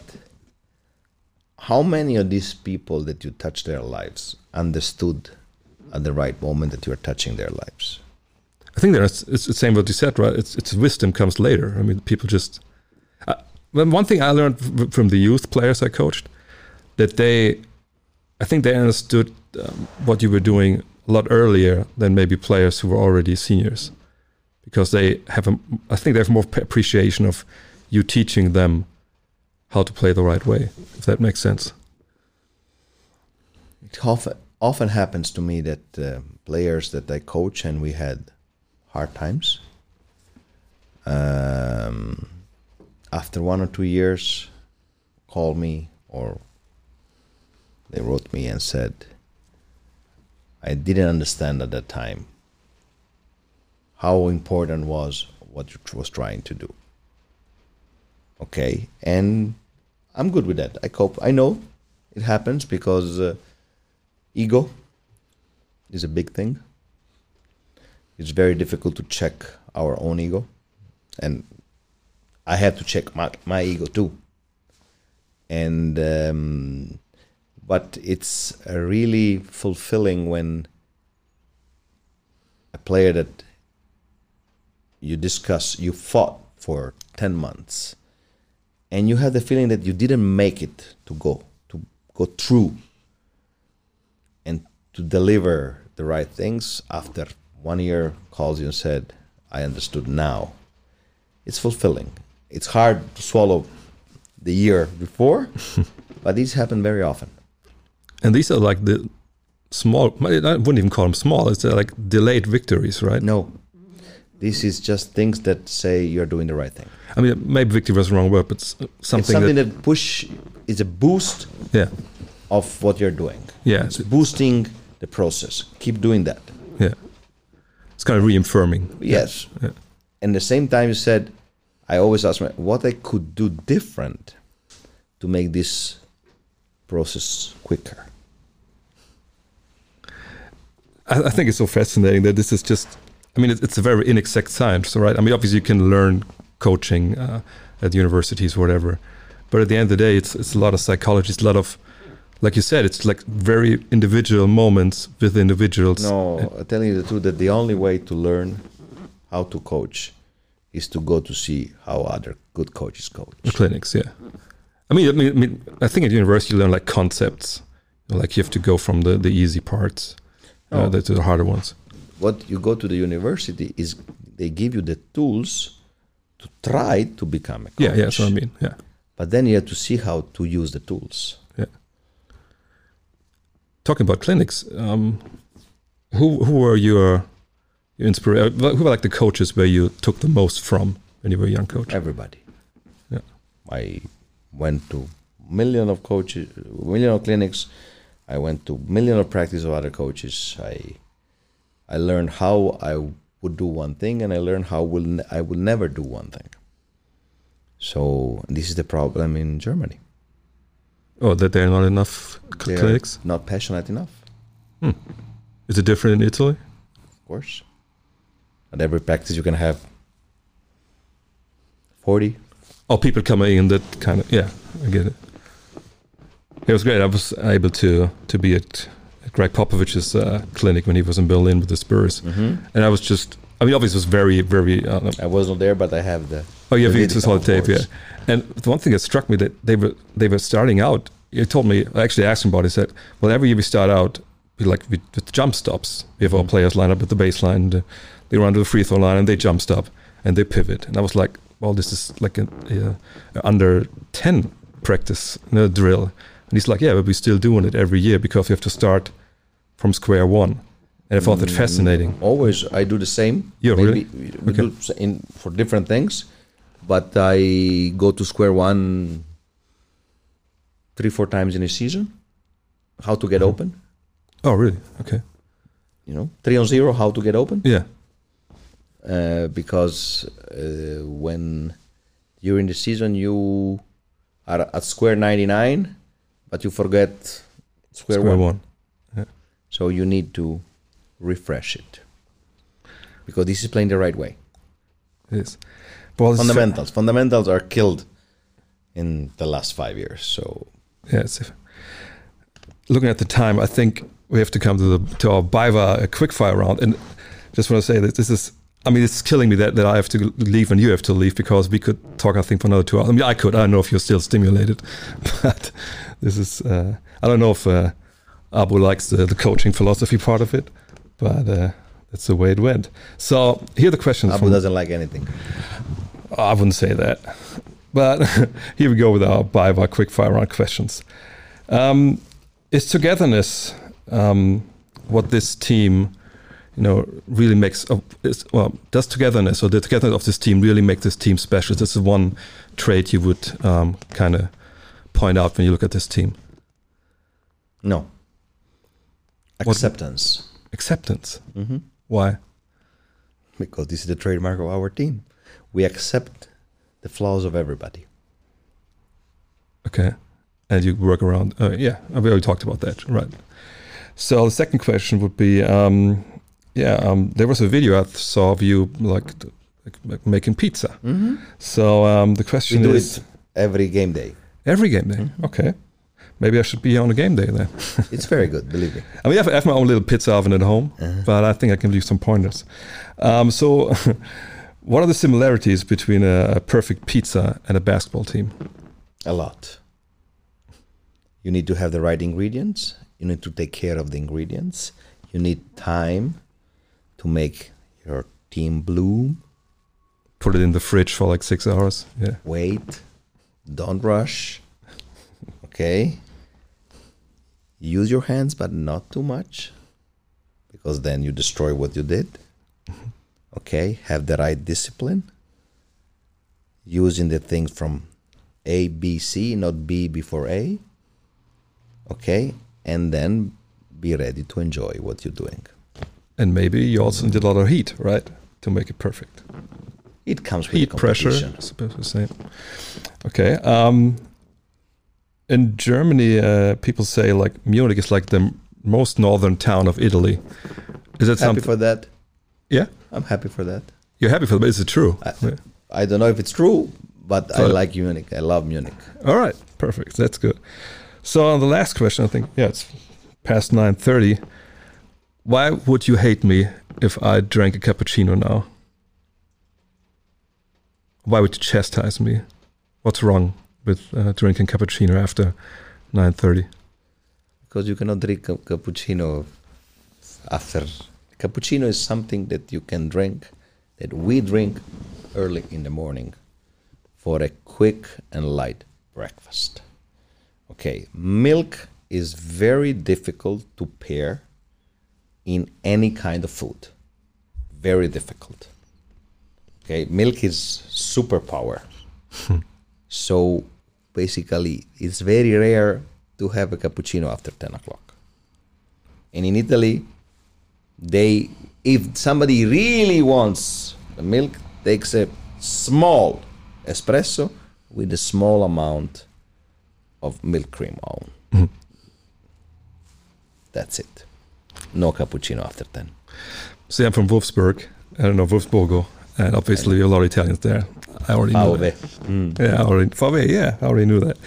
how many of these people that you touch their lives understood at the right moment that you are touching their lives? I think there's it's the same what you said, right? It's it's wisdom comes later. I mean, people just. Uh, one thing I learned from the youth players I coached, that they, I think they understood um, what you were doing a lot earlier than maybe players who were already seniors, because they have a, I think they have more appreciation of you teaching them how to play the right way. If that makes sense. It often, happens to me that uh, players that I coach and we had hard times. Um, after one or two years, call me or they wrote me and said, I didn't understand at that time how important was what you was trying to do. Okay, and I'm good with that. I cope. I know it happens because uh, ego is a big thing. It's very difficult to check our own ego, and I have to check my, my ego too. And um, but it's really fulfilling when a player that you discuss, you fought for ten months, and you have the feeling that you didn't make it to go to go through to deliver the right things after one year calls you and said i understood now. It's fulfilling. It's hard to swallow the year before but these happen very often. And these are like the small, I wouldn't even call them small, it's uh, like delayed victories, right? no. This is just things that say you're doing the right thing. I mean, maybe victory was the wrong word, but something, it's something that, that, push is a boost yeah, of what you're doing. Yeah, it's boosting the process keep doing that yeah. It's kind of reaffirming. Yes. Yeah. And the same time, you said, I always ask me what I could do different to make this process quicker. I, I think it's so fascinating that this is just. I mean, it, it's a very inexact science, right? I mean, obviously you can learn coaching uh, at universities, or whatever, but at the end of the day, it's it's a lot of psychology. It's a lot of, like you said, it's like very individual moments with individuals. No, I'm telling you the truth that the only way to learn how to coach is to go to see how other good coaches coach. clinics yeah i mean i mean, I, mean, I think at university you learn like concepts like you have to go from the, the easy parts uh, Oh. the, to the harder ones What you go to the university is they give you the tools to try to become a coach. yeah yeah that's what i mean yeah But then you have to see how to use the tools. Talking about clinics um, who who were your your inspiration who were like the coaches where you took the most from when you were a young coach everybody. Yeah. I went to million of coaches, million of clinics. I went to million of practice of other coaches. I I learned how I would do one thing, and I learned how will I will never do one thing. So this is the problem in Germany. Oh that there are not enough cl- clinics not passionate enough, is it different in italy of course. At every practice, you can have 40. Oh, people coming in that kind of yeah, I get it. It was great. I was able to to be at, Gregg Popovich's uh, clinic when he was in Berlin with the Spurs, and I was just. I mean, obviously, it was very, very. Uh, I was not there, but I have the. oh, you have the this video, tape, yeah. And the one thing that struck me that they were they were starting out. You told me. I actually asked him about. it. He said, "Well, every year we start out, we like with, with jump stops. We have Mm-hmm. our players line up at the baseline. And, uh, they run to the free throw line and they jump stop and they pivot. And I was like, well, this is like a, a, a under ten practice you know, drill. And he's like, yeah, but we're still doing it every year because we have to start from square one. And I thought that fascinating. Always, I do the same. Yeah, Maybe really? We Okay. do in for different things, but I go to square one three, four times in a season. How to get Mm-hmm. open? Oh, really? Okay. You know, three on zero. How to get open? Yeah. Uh, because uh, when during the season you are at square ninety nine, but you forget square, Square one. one. So you need to refresh it because this is playing the right way. Yes. Well, fundamentals fundamentals are killed in the last five years so Yeah, it's, looking at the time, I think we have to come to the to our Biva quickfire round, and just want to say that this is. I mean, it's killing me that, that I have to leave and you have to leave because we could talk, I think, for another two hours. I mean, I could. I don't know if you're still stimulated, but this is. Uh, I don't know if uh, Abu likes the, the coaching philosophy part of it, but uh, that's the way it went. So here are the questions. abu from- doesn't like anything I wouldn't say that. But here we go with our Biva quickfire round questions. Um, is togetherness um, what this team, you know, really makes? Of, is, well, does togetherness or the togetherness of this team really make this team special? This is one trait you would um, kind of point out when you look at this team. No. What- Acceptance. Acceptance. hmm Why? Because this is the trademark of our team. We accept the flaws of everybody. Okay. And you work around. Uh, yeah, we already talked about that, right? So the second question would be, um, yeah, um, there was a video I saw of you like, like, like making pizza. Mm-hmm. So um, the question do is it every game day. every game day. Okay, maybe I should be on a game day then. It's very good, believe me. I mean, I have, I have my own little pizza oven at home, but I think I can give you some pointers. Um, so, what are the similarities between a, a perfect pizza and a basketball team? A lot. You need to have the right ingredients. You need to take care of the ingredients. You need time to make your team bloom. Put it in the fridge for like six hours. Yeah. Wait. Don't rush. Okay. Use your hands, but not too much, because then you destroy what you did. Okay. Have the right discipline. Using the things from A, B, C, not B before A. Okay. And then be ready to enjoy what you're doing. And maybe you also need a lot of heat, right, to make it perfect. It comes with Heat the pressure, competition. I suppose to say. Okay. Um, in Germany, uh, people say like Munich is like the most northern town of Italy. Is that Happy something? for that. yeah, I'm happy for that. you're happy for that. but Is it true? I- Yeah. I don't know if it's true, but I like Munich. I love Munich. All right, perfect. That's good. So on the last question, I think yeah, it's past nine thirty. Why would you hate me if I drank a cappuccino now? Why would you chastise me? What's wrong with uh, drinking cappuccino after nine thirty? because you cannot drink a cappuccino after. Cappuccino is something that you can drink that we drink early in the morning for a quick and light breakfast. Okay milk is very difficult to pair in any kind of food. Very difficult. Okay milk is superpower. So basically, it's very rare to have a cappuccino after 10 o'clock. And in Italy, they, if somebody really wants the milk, takes a small espresso with a small amount of milk cream on. Mm-hmm. That's it. No cappuccino after 10. See, I'm from Wolfsburg. I don't know Wolfsburgo, and obviously we have a lot of Italians there. I already know. that. Fave. Yeah, I already Fave, yeah, I already knew that.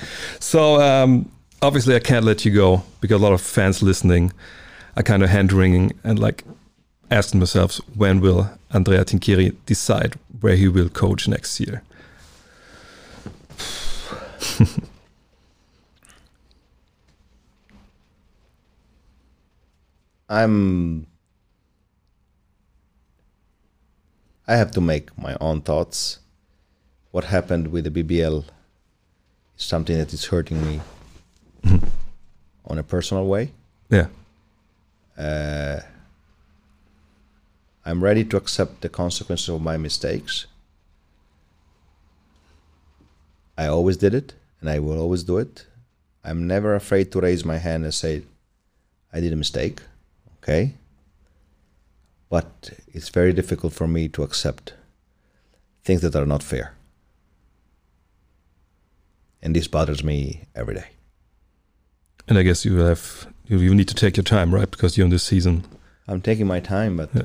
So um, obviously, I can't let you go because a lot of fans listening are kind of hand wringing and like asking themselves, when will Andrea Trinchieri decide where he will coach next year? I'm I have to make my own thoughts. What happened with the BBL is something that is hurting me on a personal way. Yeah, Uh, I'm ready to accept the consequences of my mistakes. I always did it, and I will always do it. I'm never afraid to raise my hand and say, I did a mistake, okay? But it's very difficult for me to accept things that are not fair. And this bothers me every day. and I guess you have you, you need to take your time, right? Because you're in this season. I'm taking my time, but Yeah.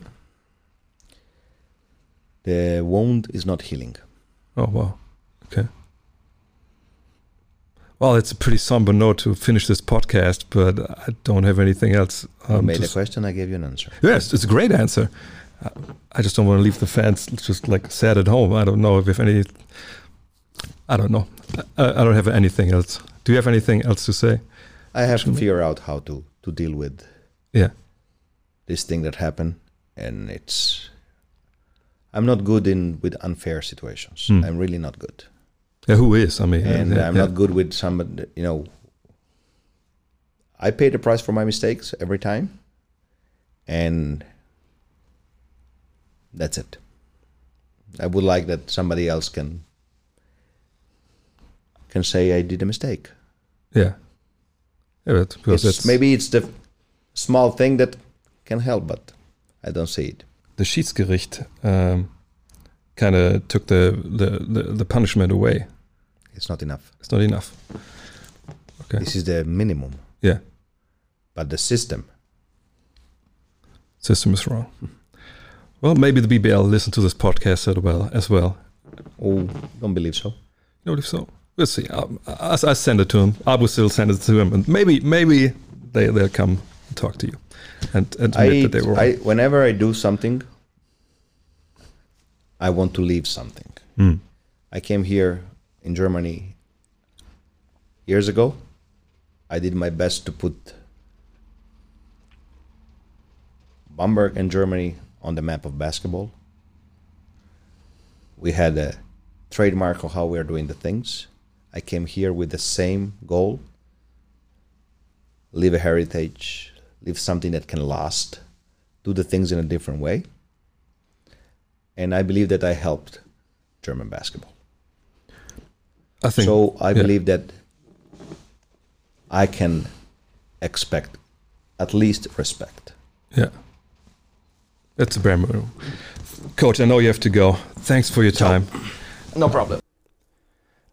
the wound is not healing. Oh wow, okay. Well, it's a pretty somber note to finish this podcast, but I don't have anything else. You um, made to a s- question, I gave you an answer. Yes, it's a great answer. Uh, I just don't want to leave the fans just like sad at home. I don't know if, if any. I don't know. I, I don't have anything else. Do you have anything else to say? I have to figure out how to, to deal with Yeah. this thing that happened, and it's. I'm not good in with unfair situations. Hmm. I'm really not good, Yeah, who is? I mean, and yeah, I'm yeah. not good with some. You know, I pay the price for my mistakes every time, and that's it. I would like that somebody else can can say I did a mistake. Yeah. Yeah, but because It's, it's maybe it's the small thing that can help, but I don't see it. the Schiedsgericht um, kind of took the, the, the, the punishment away. It's not enough. It's not enough. Okay. This is the minimum, Yeah. but the system. System is wrong. Well, maybe the BBL listened to this podcast as well. As well. Oh, don't believe so. You know, if so, we'll see. I, I send it to him. I will still send it to him, and maybe maybe they they'll come and talk to you and, and admit I, that they were wrong. I, whenever I do something, I want to leave something. Hmm. I came here in Germany years ago. I did my best to put Bamberg and Germany on the map of basketball. We had a trademark of how we are doing the things. I came here with the same goal leave a heritage, leave something that can last, do the things in a different way. And I believe that I helped German basketball. I think So I yeah. believe that I can expect at least respect. Yeah. That's a bare minimum. Coach, I know you have to go. Thanks for your time. No problem.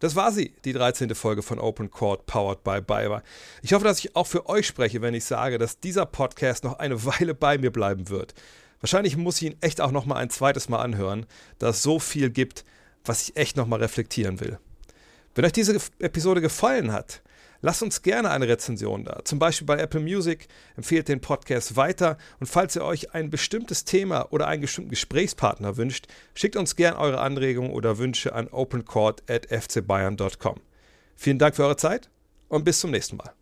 Das war sie, die 13. Folge von Open Court powered by BayWa. Ich hoffe, dass ich auch für euch spreche, wenn ich sage, dass dieser Podcast noch eine Weile bei mir bleiben wird. Wahrscheinlich muss ich ihn echt auch noch mal ein zweites Mal anhören, da es so viel gibt, was ich echt noch mal reflektieren will. Wenn euch diese Episode gefallen hat, lasst uns gerne eine Rezension da. Zum Beispiel bei Apple Music, empfehlt den Podcast weiter und falls ihr euch ein bestimmtes Thema oder einen bestimmten Gesprächspartner wünscht, schickt uns gerne eure Anregungen oder Wünsche an opencourt.fcbayern.com. Vielen Dank für eure Zeit und bis zum nächsten Mal.